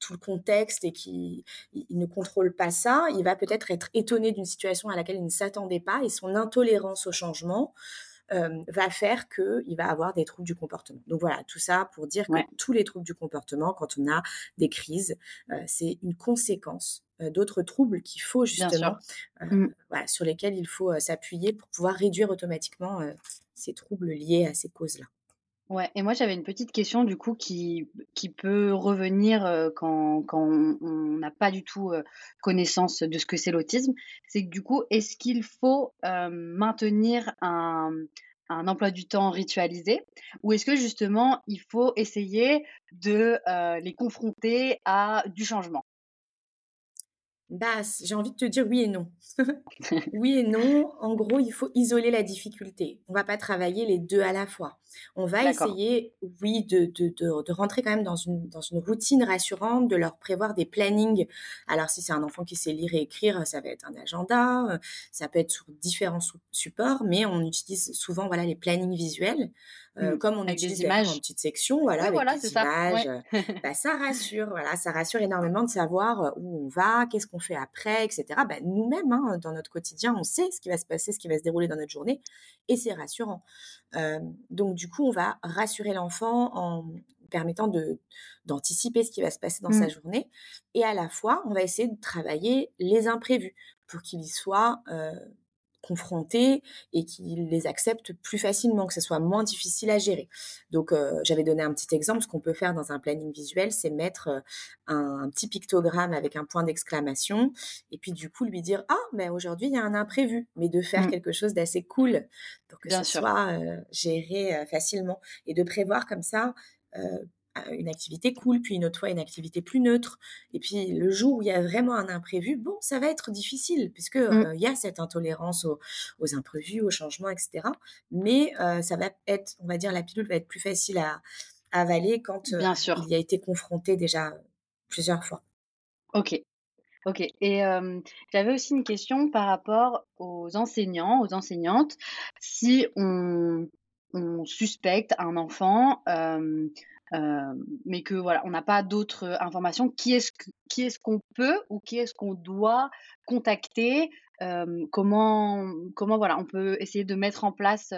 tout le contexte et qui il ne contrôle pas ça, il va peut-être être étonné d'une situation à laquelle il ne s'attendait pas et son intolérance au changement va faire qu'il va avoir des troubles du comportement. Donc voilà, tout ça pour dire que tous les troubles du comportement, quand on a des crises, c'est une conséquence d'autres troubles qu'il faut justement, mmh. voilà, sur lesquels il faut s'appuyer pour pouvoir réduire automatiquement ces troubles liés à ces causes-là. Ouais, et moi j'avais une petite question du coup qui, qui peut revenir quand, quand on n'a pas du tout connaissance de ce que c'est l'autisme. C'est que du coup, est-ce qu'il faut maintenir un, un emploi du temps ritualisé ou est-ce que justement il faut essayer de les confronter à du changement? Bah, j'ai envie de te dire oui et non. oui et non. En gros, il faut isoler la difficulté. On va pas travailler les deux à la fois. On va essayer, oui, de, de, de, rentrer quand même dans une, dans une routine rassurante, de leur prévoir des plannings. Alors, si c'est un enfant qui sait lire et écrire, ça va être un agenda, euh, ça peut être sur différents supports, mais on utilise souvent voilà, les plannings visuels. Euh, mmh. comme on utilise des images en petite section, voilà, avec voilà, des images, ça. Euh, bah, ça rassure, voilà, ça rassure énormément de savoir euh, où on va, qu'est-ce qu'on fait après, etc. Bah, nous-mêmes, hein, dans notre quotidien, on sait ce qui va se passer, ce qui va se dérouler dans notre journée, et c'est rassurant. Euh, donc, du coup, on va rassurer l'enfant en permettant de d'anticiper ce qui va se passer dans sa mmh. journée, et à la fois, on va essayer de travailler les imprévus pour qu'il y soit euh, confrontés et qu'ils les acceptent plus facilement, que ce soit moins difficile à gérer. Donc, euh, j'avais donné un petit exemple. Ce qu'on peut faire dans un planning visuel, c'est mettre euh, un, petit pictogramme avec un point d'exclamation et puis du coup lui dire ah mais aujourd'hui il y a un imprévu, mais de faire mmh. quelque chose d'assez cool pour que ça soit euh, géré facilement et de prévoir comme ça une activité cool, puis une autre fois une activité plus neutre. Et puis le jour où il y a vraiment un imprévu, bon, ça va être difficile, puisque mmh. euh, il y a cette intolérance aux, imprévus, aux changements, etc. Mais euh, ça va être, on va dire, la pilule va être plus facile à, avaler quand euh, il y a été confronté déjà plusieurs fois. Ok. Ok. Et j'avais aussi une question par rapport aux enseignants, aux enseignantes. Si on, on suspecte un enfant mais que voilà, on n'a pas d'autres informations. Qui est-ce qui est-ce qu'on peut ou qui est-ce qu'on doit contacter? Comment comment voilà, on peut essayer de mettre en place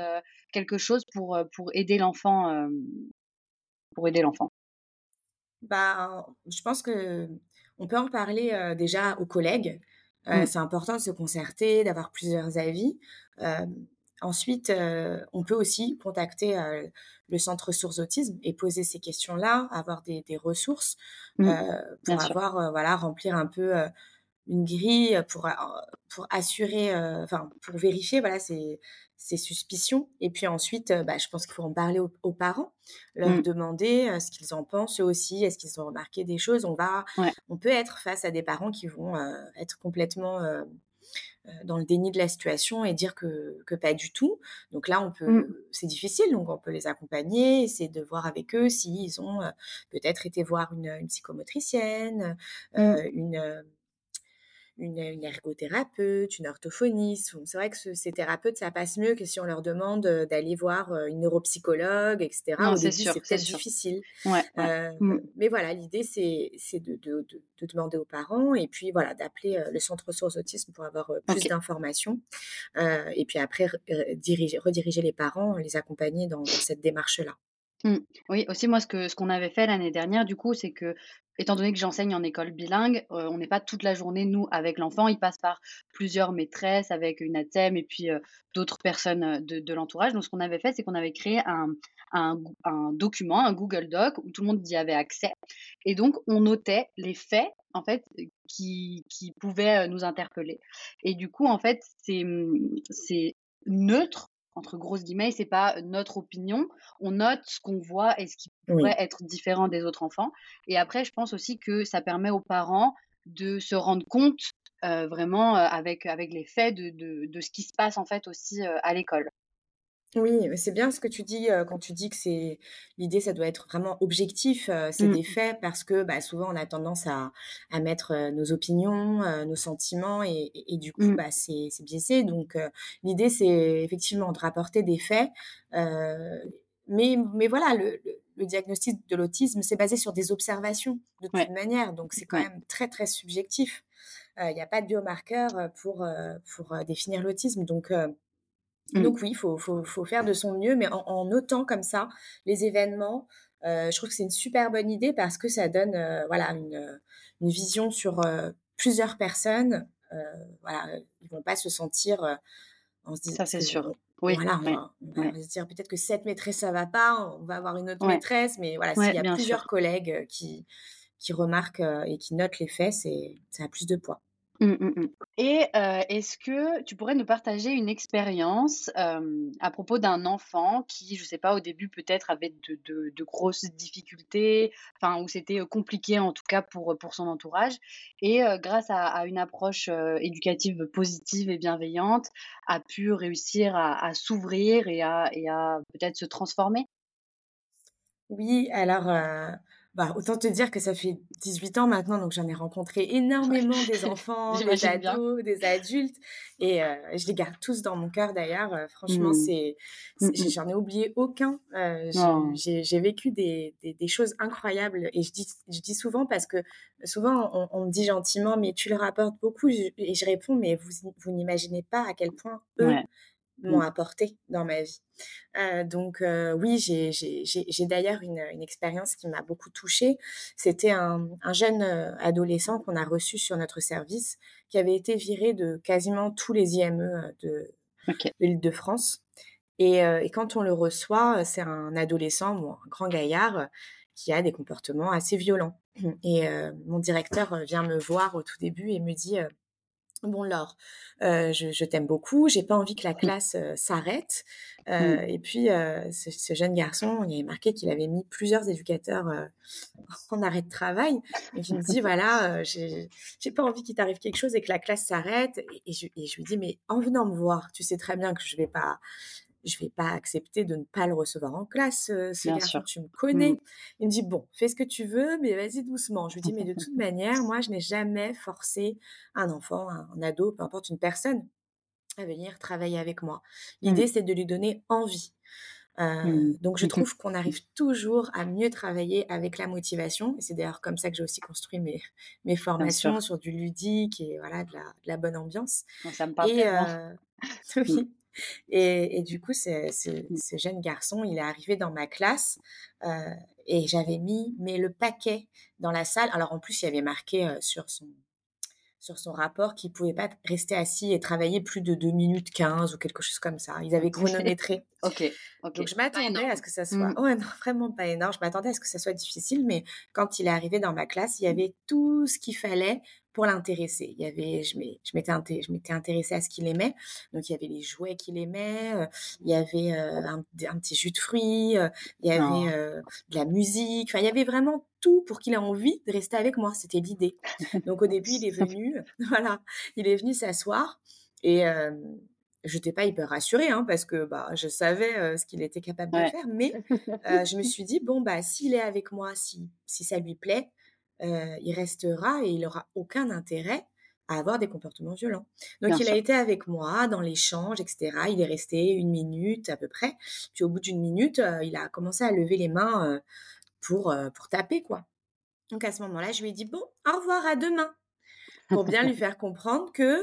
quelque chose pour pour aider l'enfant pour aider l'enfant? Bah, je pense que on peut en parler, déjà aux collègues. Mmh. c'est important de se concerter, d'avoir plusieurs avis. Ensuite, heu, on peut aussi contacter, heu, le centre ressources autisme et poser ces questions-là, avoir des des ressources, Mmh. Bien pour avoir, voilà, remplir un peu, une grille, pour pour assurer, enfin, pour vérifier, voilà, ces ces suspicions et puis ensuite, bah, je pense qu'il faut en parler aux aux parents, leur Mmh. demander, ce qu'ils en pensent eux aussi. Est-ce qu'ils ont remarqué des choses? On va Ouais. on peut être face à des parents qui vont, être complètement, dans le déni de la situation et dire que que pas du tout. Donc là, on Mmh. peut c'est difficile, donc on peut les accompagner, essayer de voir avec eux s'ils ont, heu, peut-être été voir une, une psychomotricienne, Mmh. heu, une, une, une ergothérapeute, une orthophoniste. Bon, c'est vrai que ce ces thérapeutes, ça passe mieux que si on leur demande, heu, d'aller voir, heu, une neuropsychologue et cetera. Non, Au c'est début, sûr, c'est c'est peut-être sûr. difficile. Ouais, ouais. Heu, Mmh. mais voilà, l'idée, c'est c'est de de de de demander aux parents et puis voilà, d'appeler, le centre ressources autisme pour avoir, plus d'informations. Et puis après re heu, diriger rediriger les parents, les accompagner dans dans cette démarche-là. Mmh. Oui, aussi moi ce que ce qu'on avait fait l'année dernière du coup, c'est que, étant donné que j'enseigne en école bilingue, on n'est pas toute la journée nous avec l'enfant. Il passe par plusieurs maîtresses avec une ATSEM et puis, d'autres personnes, de de l'entourage. Donc ce qu'on avait fait, c'est qu'on avait créé un un un document, un Google Doc où tout le monde y avait accès et donc on notait les faits en fait, qui qui pouvaient, nous interpeller et du coup en fait, c'est, mmh, c'est «neutre» entre grosses guillemets, c'est pas notre opinion, on note ce qu'on voit et ce qui pourrait Oui. être différent des autres enfants. Et après, je pense aussi que ça permet aux parents de se rendre compte, vraiment, avec avec les faits de de de ce qui se passe en fait aussi, à l'école. Oui, c'est bien ce que tu dis, quand tu dis que c'est l'idée, ça doit être vraiment objectif, c'est Mmh. des faits parce que, bah, souvent on a tendance à à mettre, nos opinions, nos sentiments et et et du coup, Mmh. bah, c'est c'est biaisé donc l'idée, c'est effectivement de rapporter des faits, mais mais voilà, le le le diagnostic de l'autisme, c'est basé sur des observations de toute Ouais, manière, donc c'est quand ouais. même très, très subjectif. Il y a pas de biomarqueur, pour, pour, définir l'autisme donc Mmh. donc oui, il faut faut faut faire de son mieux, mais en en notant comme ça les événements, heu, je trouve que c'est une super bonne idée parce que ça donne, heu, voilà une, heu, une vision sur, heu, plusieurs personnes. Heu, voilà, ils vont pas se sentir, heu, on se dit Ça, c'est sûr. Oui, voilà, on va ouais, se dire peut-être que cette maîtresse ça va pas, on va avoir une autre ouais, maîtresse, mais voilà, s'il y a plusieurs sûr. collègues, qui qui remarquent, et qui notent les faits, c'est ça a plus de poids. Mmh, mmh mh. Et heu, est-ce que tu pourrais nous partager une expérience, hem, à propos d'un enfant qui, je sais pas, au début peut-être avait de de de grosses difficultés, enfin où c'était, heu, compliqué en tout cas pour, pour son entourage et grâce à à une approche, éducative positive et bienveillante, a pu réussir à à s'ouvrir et à et à peut-être se transformer? Oui, alors, bah, autant te dire que ça fait 18 ans maintenant, donc j'en ai rencontré énormément des enfants, des bien. ados, des adultes et heu, je les garde tous dans mon cœur d'ailleurs, heu, franchement Mmh. c'est Mmh c'est mh. j'en ai oublié aucun, j'ai Oh. j'ai j'ai vécu des des des choses incroyables et je dis je dis souvent parce que souvent on on me dit gentiment: «Mais tu leur apportes beaucoup» et je réponds: «Mais vous vous n'imaginez pas à quel point eux Ouais. M'ont Mmh. apporté dans ma vie». Donc oui, j'ai d'ailleurs une, une expérience qui m'a beaucoup touchée. C'était un un jeune, adolescent qu'on a reçu sur notre service, qui avait été viré de quasiment tous les IME, heu, de OK. de l'Île-de-France et quand on le reçoit, c'est un adolescent, bon, un grand gaillard, qui a des comportements assez violents et mon directeur, vient me voir au tout début et me dit, Bon Laure, heu, je je t'aime beaucoup, j'ai pas envie que la classe, heu, s'arrête, heu et puis, ce ce jeune garçon, il y avait marqué qu'il avait mis plusieurs éducateurs, en arrêt de travail et qui me dit: «Voilà, j'ai j'ai pas envie qu'il t'arrive quelque chose et que la classe s'arrête» et et je et je lui dis: «Mais en venant me voir, tu sais très bien que je vais pas je vais pas accepter de ne pas le recevoir en classe, heu, ce Bien sûr. tu me Mmh. connais». Il me dit: «Bon, fais ce que tu veux, mais vas-y doucement». Je lui dis: «Mais de toute manière, moi, je n'ai jamais forcé un enfant, un un ado, peu importe, une personne à venir travailler avec moi. Mmh. L'idée, c'est de lui donner envie». Heu, Mmh. donc je trouve qu'on arrive toujours à mieux travailler avec la motivation et c'est d'ailleurs comme ça que j'ai aussi construit mes mes formations sur du ludique et voilà, de la de la bonne ambiance ça me parle et oui Et, du coup, ce, jeune garçon, il est arrivé dans ma classe et j'avais mis mais le paquet dans la salle. Alors en plus, il y avait marqué sur son sur son rapport qu'il pouvait pas rester assis et travailler plus de 2 minutes 15 ou quelque chose comme ça. Ils avaient chronométré. ok. Donc je m'attendais à ce que ça soit. Mmh. Ouais, non, vraiment pas énorme. Je m'attendais à ce que ça soit difficile, mais quand il est arrivé dans ma classe, il y avait tout ce qu'il fallait pour l'intéresser. Il y avait, je m'étais, je m'étais intéressée à ce qu'il aimait. Donc il y avait les jouets qu'il aimait, euh, il y avait euh, un, petit jus de fruits, euh, il y avait de la musique. Enfin, il y avait vraiment tout pour qu'il ait envie de rester avec moi. C'était l'idée. Donc au début, il est venu, voilà, il est venu s'asseoir et je n'étais pas hyper rassurée hein, parce que bah, je savais ce qu'il était capable de faire, mais je me suis dit bon bah s'il est avec moi, si si ça lui plaît, il restera et il aura aucun intérêt à avoir des comportements violents. Donc il a été avec moi dans l'échange, etc. Il est resté une minute à peu près. Puis au bout d'une minute, il a commencé à lever les mains pour, pour taper, quoi. Donc à ce moment-là, je lui ai dit, bon, au revoir, à demain. Pour bien lui faire comprendre que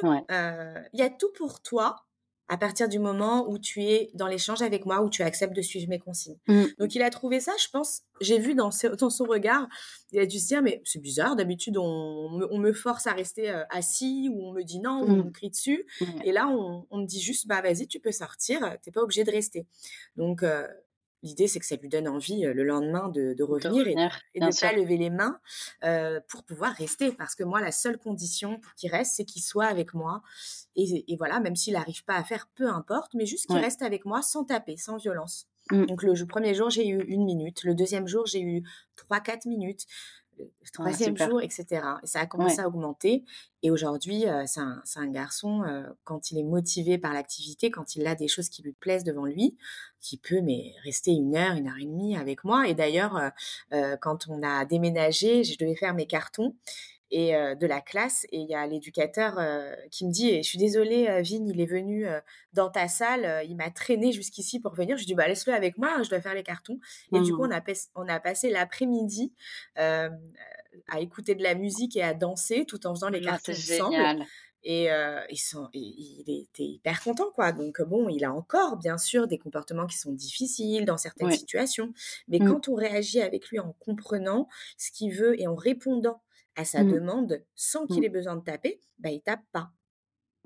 il y a tout pour toi à partir du moment où tu es dans l'échange avec moi, où tu acceptes de suivre mes consignes. Mmh. Donc il a trouvé ça, je pense, j'ai vu dans, dans, son regard, il a dû se dire, mais c'est bizarre, d'habitude on, on, me force à rester euh, assis, ou on me dit non, ou on mmh. me crie dessus, et là on, on, me dit juste, bah vas-y, tu peux sortir, t'es pas obligé de rester. Donc euh, L'idée, c'est que ça lui donne envie le lendemain de, revenir et, de ne pas lever les mains pour pouvoir rester. Parce que moi, la seule condition pour qu'il reste, c'est qu'il soit avec moi. Et, voilà, même s'il n'arrive pas à faire, peu importe, mais juste qu'il reste avec moi sans taper, sans violence. Mmh. Donc le premier jour, j'ai eu une minute. Le deuxième jour, j'ai eu trois, quatre minutes le troisième jour, etc. Et ça a commencé à augmenter. Et aujourd'hui, euh, c'est un, garçon, euh, quand il est motivé par l'activité, quand il a des choses qui lui plaisent devant lui, qui peut mais rester une heure, une heure et demie avec moi. Et d'ailleurs, euh, quand on a déménagé, je devais faire mes cartons et de la classe et il y a l'éducateur qui me dit je suis désolée Vin il est venu dans ta salle il m'a traîné jusqu'ici pour venir je dis bah laisse-le avec moi je dois faire les cartons et du coup on a, on a passé l'après-midi à écouter de la musique et à danser tout en faisant les ah, cartons ensemble et, il était hyper content, quoi. Donc, bon, il a encore, bien sûr, des comportements qui sont difficiles dans certaines situations. Mais mmh. quand on réagit avec lui en comprenant ce qu'il veut et en répondant à sa mmh. demande sans qu'il mmh. ait besoin de taper, bah, il tape pas.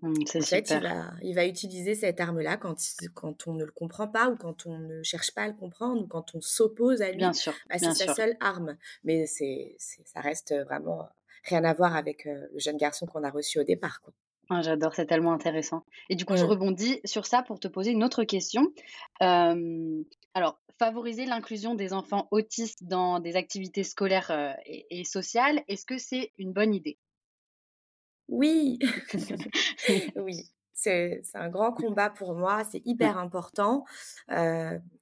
Mmh, en fait, il va, il va, utiliser cette arme-là quand, quand on ne le comprend pas ou quand on ne cherche pas à le comprendre ou quand on s'oppose à lui. Bien sûr. Bah, c'est sa seule arme. Mais c'est, ça reste vraiment rien à voir avec le jeune garçon qu'on a reçu au départ. Quoi. Ah, j'adore, c'est tellement intéressant. Et du coup, je rebondis sur ça pour te poser une autre question. alors, favoriser l'inclusion des enfants autistes dans des activités scolaires et, sociales, est-ce que c'est une bonne idée? Oui, oui. C'est un grand combat pour moi, c'est hyper important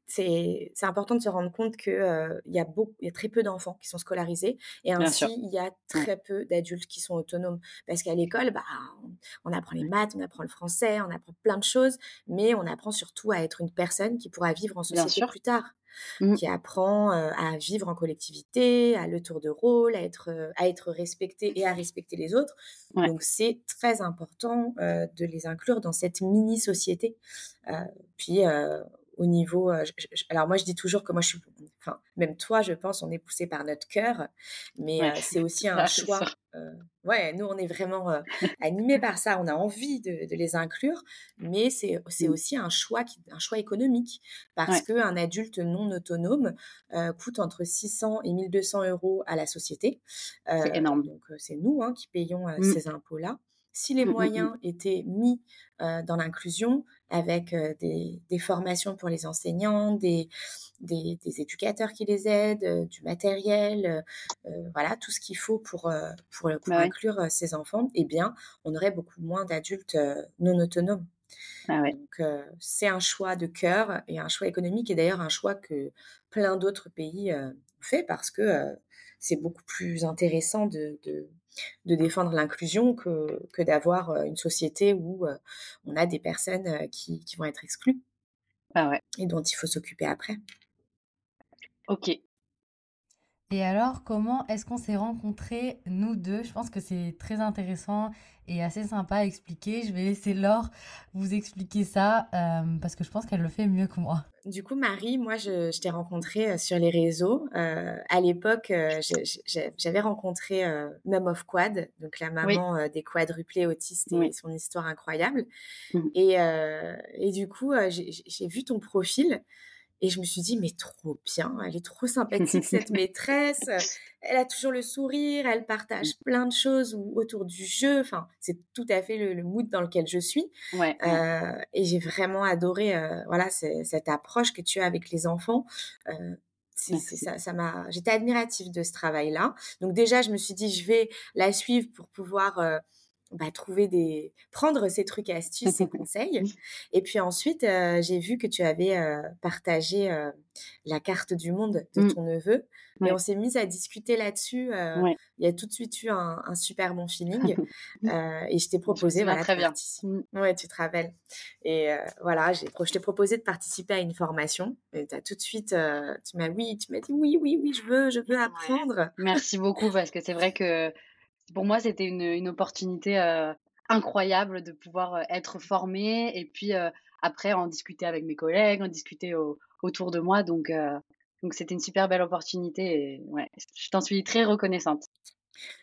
c'est important de se rendre compte qu'il euh, y, a y a très peu d'enfants qui sont scolarisés et ainsi il y a très peu d'adultes qui sont autonomes. Parce qu'à l'école, bah, on, apprend les maths, on apprend le français, on apprend plein de choses, mais on apprend surtout à être une personne qui pourra vivre en société plus tard. Mmh. qui apprend euh, à vivre en collectivité, à le tour de rôle, à être, euh, à être respecté et à respecter les autres. Donc c'est très important de les inclure dans cette mini-société. puis au niveau. alors moi, je dis toujours que moi, je suis. Enfin, même toi, je pense, on est poussé par notre cœur, mais c'est aussi un choix. ouais, nous, on est vraiment animés par ça. On a envie de, les inclure, mais c'est mmh. aussi un choix, qui, un choix économique parce que qu'un adulte non autonome coûte entre 600 et 1200 euros à la société. c'est énorme. Donc, c'est nous hein, qui payons mmh. ces impôts-là. Si les mmh, moyens étaient mis dans l'inclusion, avec des, formations pour les enseignants, des, des, éducateurs qui les aident, du matériel, voilà, tout ce qu'il faut pour, pour, bah inclure ces enfants, eh bien, on aurait beaucoup moins d'adultes non autonomes. Ah Donc, c'est un choix de cœur et un choix économique, et d'ailleurs un choix que plein d'autres pays ont fait parce que c'est beaucoup plus intéressant de, de défendre l'inclusion que, que d'avoir une société où on a des personnes qui, qui vont être exclues ah ouais. et dont il faut s'occuper après. Ok. Et alors, comment est-ce qu'on s'est rencontrés, nous deux? Je pense que c'est très intéressant et assez sympa à expliquer. Je vais laisser Laure vous expliquer ça euh, parce que je pense qu'elle le fait mieux que moi. Du coup, Marie, moi, je, t'ai rencontrée euh, sur les réseaux. Euh, à l'époque, j'avais rencontré Mum of Quad, donc la maman des quadruplés autistes et son histoire incroyable. Mmh. Et, et, du coup, j'ai vu ton profil. Et je me suis dit, mais trop bien, elle est trop sympathique, cette maîtresse. Elle a toujours le sourire, elle partage plein de choses autour du jeu. Enfin, c'est tout à fait le, mood dans lequel je suis. Ouais. Euh, et j'ai vraiment adoré, euh, voilà, cette approche que tu as avec les enfants. Euh, ça, ça m'a, j'étais admirative de ce travail-là. Donc déjà, je me suis dit, je vais la suivre pour pouvoir bah, trouver des prendre ces trucs astuces ces conseils. Et puis ensuite euh, j'ai vu que tu avais euh, partagé euh, la carte du monde de mmh. ton neveu et on s'est mis à discuter là-dessus il y a tout de suite eu un, super bon feeling et je t'ai proposé voilà très bien. mmh. ouais tu te rappelles. Et voilà j'ai je t'ai proposé de participer à une formation et as tout de suite tu m'as oui tu m'as dit oui oui oui je veux je veux apprendre. Merci beaucoup parce que c'est vrai que pour moi, c'était une, opportunité euh, incroyable de pouvoir euh, être formée et puis euh, après en discuter avec mes collègues, en discuter autour de moi. Donc, donc c'était une super belle opportunité et ouais, je t'en suis très reconnaissante.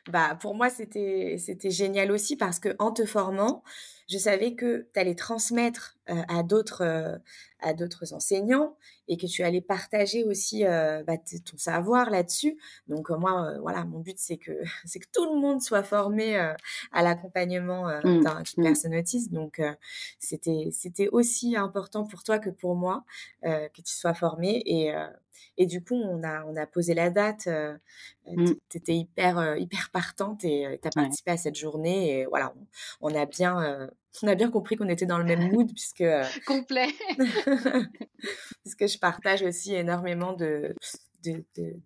Bah, pour moi, c'était, c'était génial aussi parce que en te formant, je savais que tu allais transmettre à d'autres à d'autres enseignants et que tu allais partager aussi bah, ton savoir là-dessus. Donc moi, voilà, mon but c'est que c'est que tout le monde soit formé à l'accompagnement mmh, d'un d'une mmh. personne autiste. Donc c'était c'était aussi important pour toi que pour moi que tu sois formé et et du coup, on a, on a posé la date. Mmh. Tu étais hyper, hyper partante et tu as participé à cette journée. Et voilà, on, on a bien on a bien compris qu'on était dans le même mood puisque euh, complet puisque je partage aussi énormément de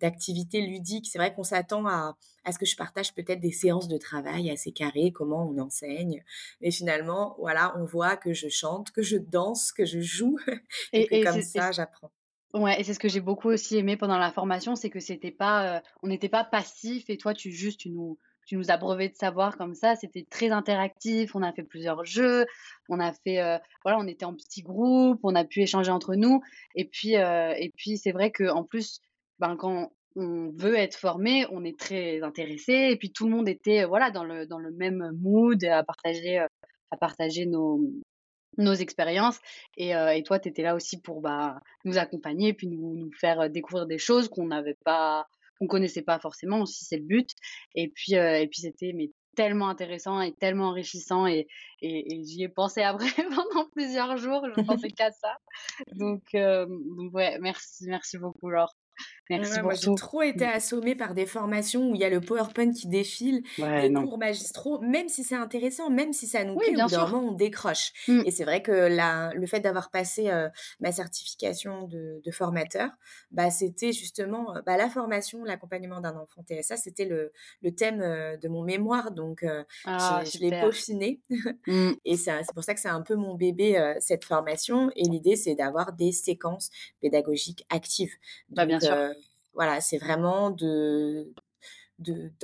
d'activités ludiques. C'est vrai qu'on s'attend à, à ce que je partage peut-être des séances de travail assez carrées, comment on enseigne. Mais finalement, voilà, on voit que je chante, que je danse, que je joue. Et, comme ça, j'apprends. Ouais, et c'est ce que j'ai beaucoup aussi aimé pendant la formation, c'est que c'était pas, euh, on n'était pas passif et toi, tu juste, tu nous, tu nous brevet de savoir comme ça. C'était très interactif. On a fait plusieurs jeux. On a fait, euh, voilà, on était en petits groupes. On a pu échanger entre nous. Et puis, euh, et puis c'est vrai qu'en plus, ben, quand on veut être formé, on est très intéressé. Et puis tout le monde était, voilà, dans le, dans le même mood à partager, à partager nos, nos expériences. Et, euh, et toi tu étais là aussi pour bah, nous accompagner puis nous, nous faire découvrir des choses qu'on n'avait pas qu'on connaissait pas forcément aussi c'est le but. Et puis euh, et puis c'était mais tellement intéressant et tellement enrichissant et, et, j'y ai pensé après pendant plusieurs jours je ne pensais qu'à ça. Donc, euh, donc ouais merci merci beaucoup Laure Merci moi, j'ai trop été assommée par des formations où il y a le PowerPoint qui défile, des cours magistraux, même si c'est intéressant, même si ça nous plaît, bien sûr. on décroche. Mmh. Et c'est vrai que la, le fait d'avoir passé euh, ma certification de, de formateur, bah, c'était justement euh, bah, la formation, l'accompagnement d'un enfant TSA, c'était le, le thème euh, de mon mémoire, donc ah, je l'ai peaufiné. Mmh. Et c'est pour ça que c'est un peu mon bébé, cette formation. Et l'idée, c'est d'avoir des séquences pédagogiques actives. Bah, bien sûr voilà, c'est vraiment de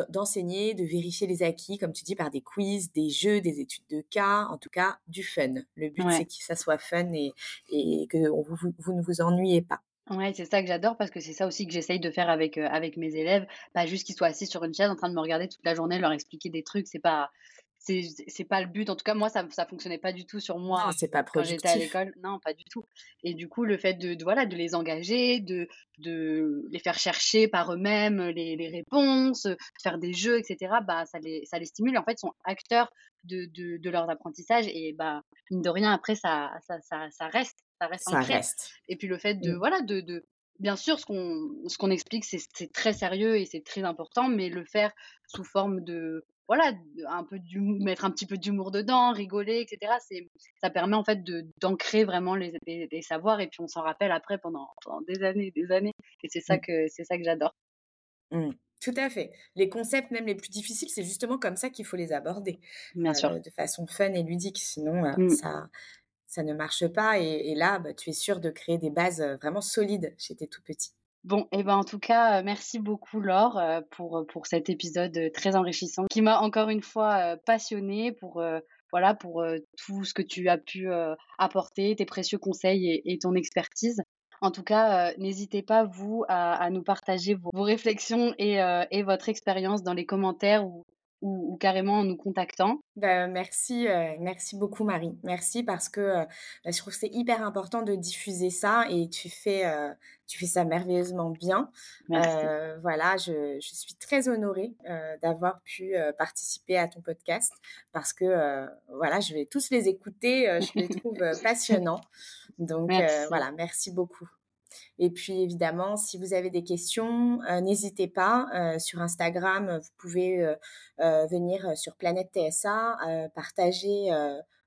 d'enseigner, de, vérifier les acquis, comme tu dis, par des quiz, des jeux, des études de cas, en tout cas du fun. Le but, c'est que ça soit fun et, et que vous, vous, ne vous ennuyez pas. Ouais, c'est ça que j'adore parce que c'est ça aussi que j'essaye de faire avec, euh, avec mes élèves. Pas juste qu'ils soient assis sur une chaise en train de me regarder toute la journée, leur expliquer des trucs. C'est pas, c'est pas le but. En tout cas, moi, ça, ça fonctionnait pas du tout sur moi c'est pas quand j'étais à l'école. Non, pas du tout. Et du coup, le fait de, voilà, de les engager, de, de les faire chercher par eux-mêmes les, les, réponses, faire des jeux, etc., bah, ça les, ça les stimule. En fait, ils sont acteurs de, de, de leurs apprentissages et bah, mine de rien, après, ça, ça, ça, ça reste. Ça reste. Ça reste. Et puis le fait de, mmh. voilà, de, de, bien sûr, ce qu'on ce qu'on explique, c'est très sérieux et c'est très important, mais le faire sous forme de voilà, un peu du, mettre un petit peu d'humour dedans, rigoler, etc. C'est, ça permet en fait de, d'ancrer vraiment les, les, savoirs et puis on s'en rappelle après pendant, pendant des années, des années. Et c'est ça mmh. que, c'est ça que j'adore. Mmh. Tout à fait. Les concepts même les plus difficiles, c'est justement comme ça qu'il faut les aborder. Bien sûr. Euh, de façon fun et ludique. Sinon, euh, mmh. ça, ça ne marche pas. Et, là, bah, tu es sûr de créer des bases euh, vraiment solides chez tes tout petits. Bon, et ben en tout cas, merci beaucoup Laure pour, pour cet épisode très enrichissant qui m'a encore une fois passionnée pour voilà pour tout ce que tu as pu apporter, tes précieux conseils et, ton expertise. En tout cas, n'hésitez pas, vous, à, nous partager vos, réflexions et, et, votre expérience dans les commentaires ou, ou, carrément en nous contactant. Bah, merci, euh, merci beaucoup Marie. Merci parce que euh, bah, je trouve que c'est hyper important de diffuser ça et tu fais, euh, tu fais ça merveilleusement bien. voilà, je, je, suis très honorée d'avoir pu participer à ton podcast parce que voilà, je vais tous les écouter, je les trouve passionnants. Donc voilà, merci beaucoup. Et puis évidemment, si vous avez des questions, euh, n'hésitez pas. Euh, sur Instagram, vous pouvez euh, venir sur Planète TSA, partager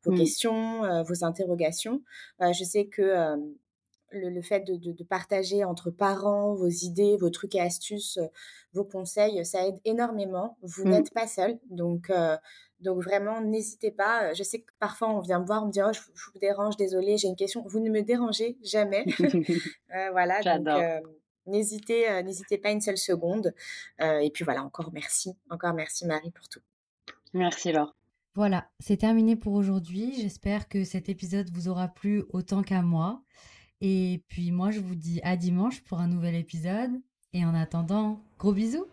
vos questions, vos interrogations. je sais que le, fait de, partager entre parents vos idées, vos trucs et astuces, vos conseils, ça aide énormément. Vous mmh. n'êtes pas seul. Donc, donc vraiment, n'hésitez pas. Je sais que parfois on vient me voir, on me dit oh, je, vous dérange, désolé, j'ai une question. Vous ne me dérangez jamais. euh, voilà, donc euh, n'hésitez, euh, n'hésitez pas une seule seconde. Euh, et puis voilà, encore merci, encore merci Marie pour tout. Merci Laure. Voilà, c'est terminé pour aujourd'hui. J'espère que cet épisode vous aura plu autant qu'à moi. Et puis moi, je vous dis à dimanche pour un nouvel épisode. Et en attendant, gros bisous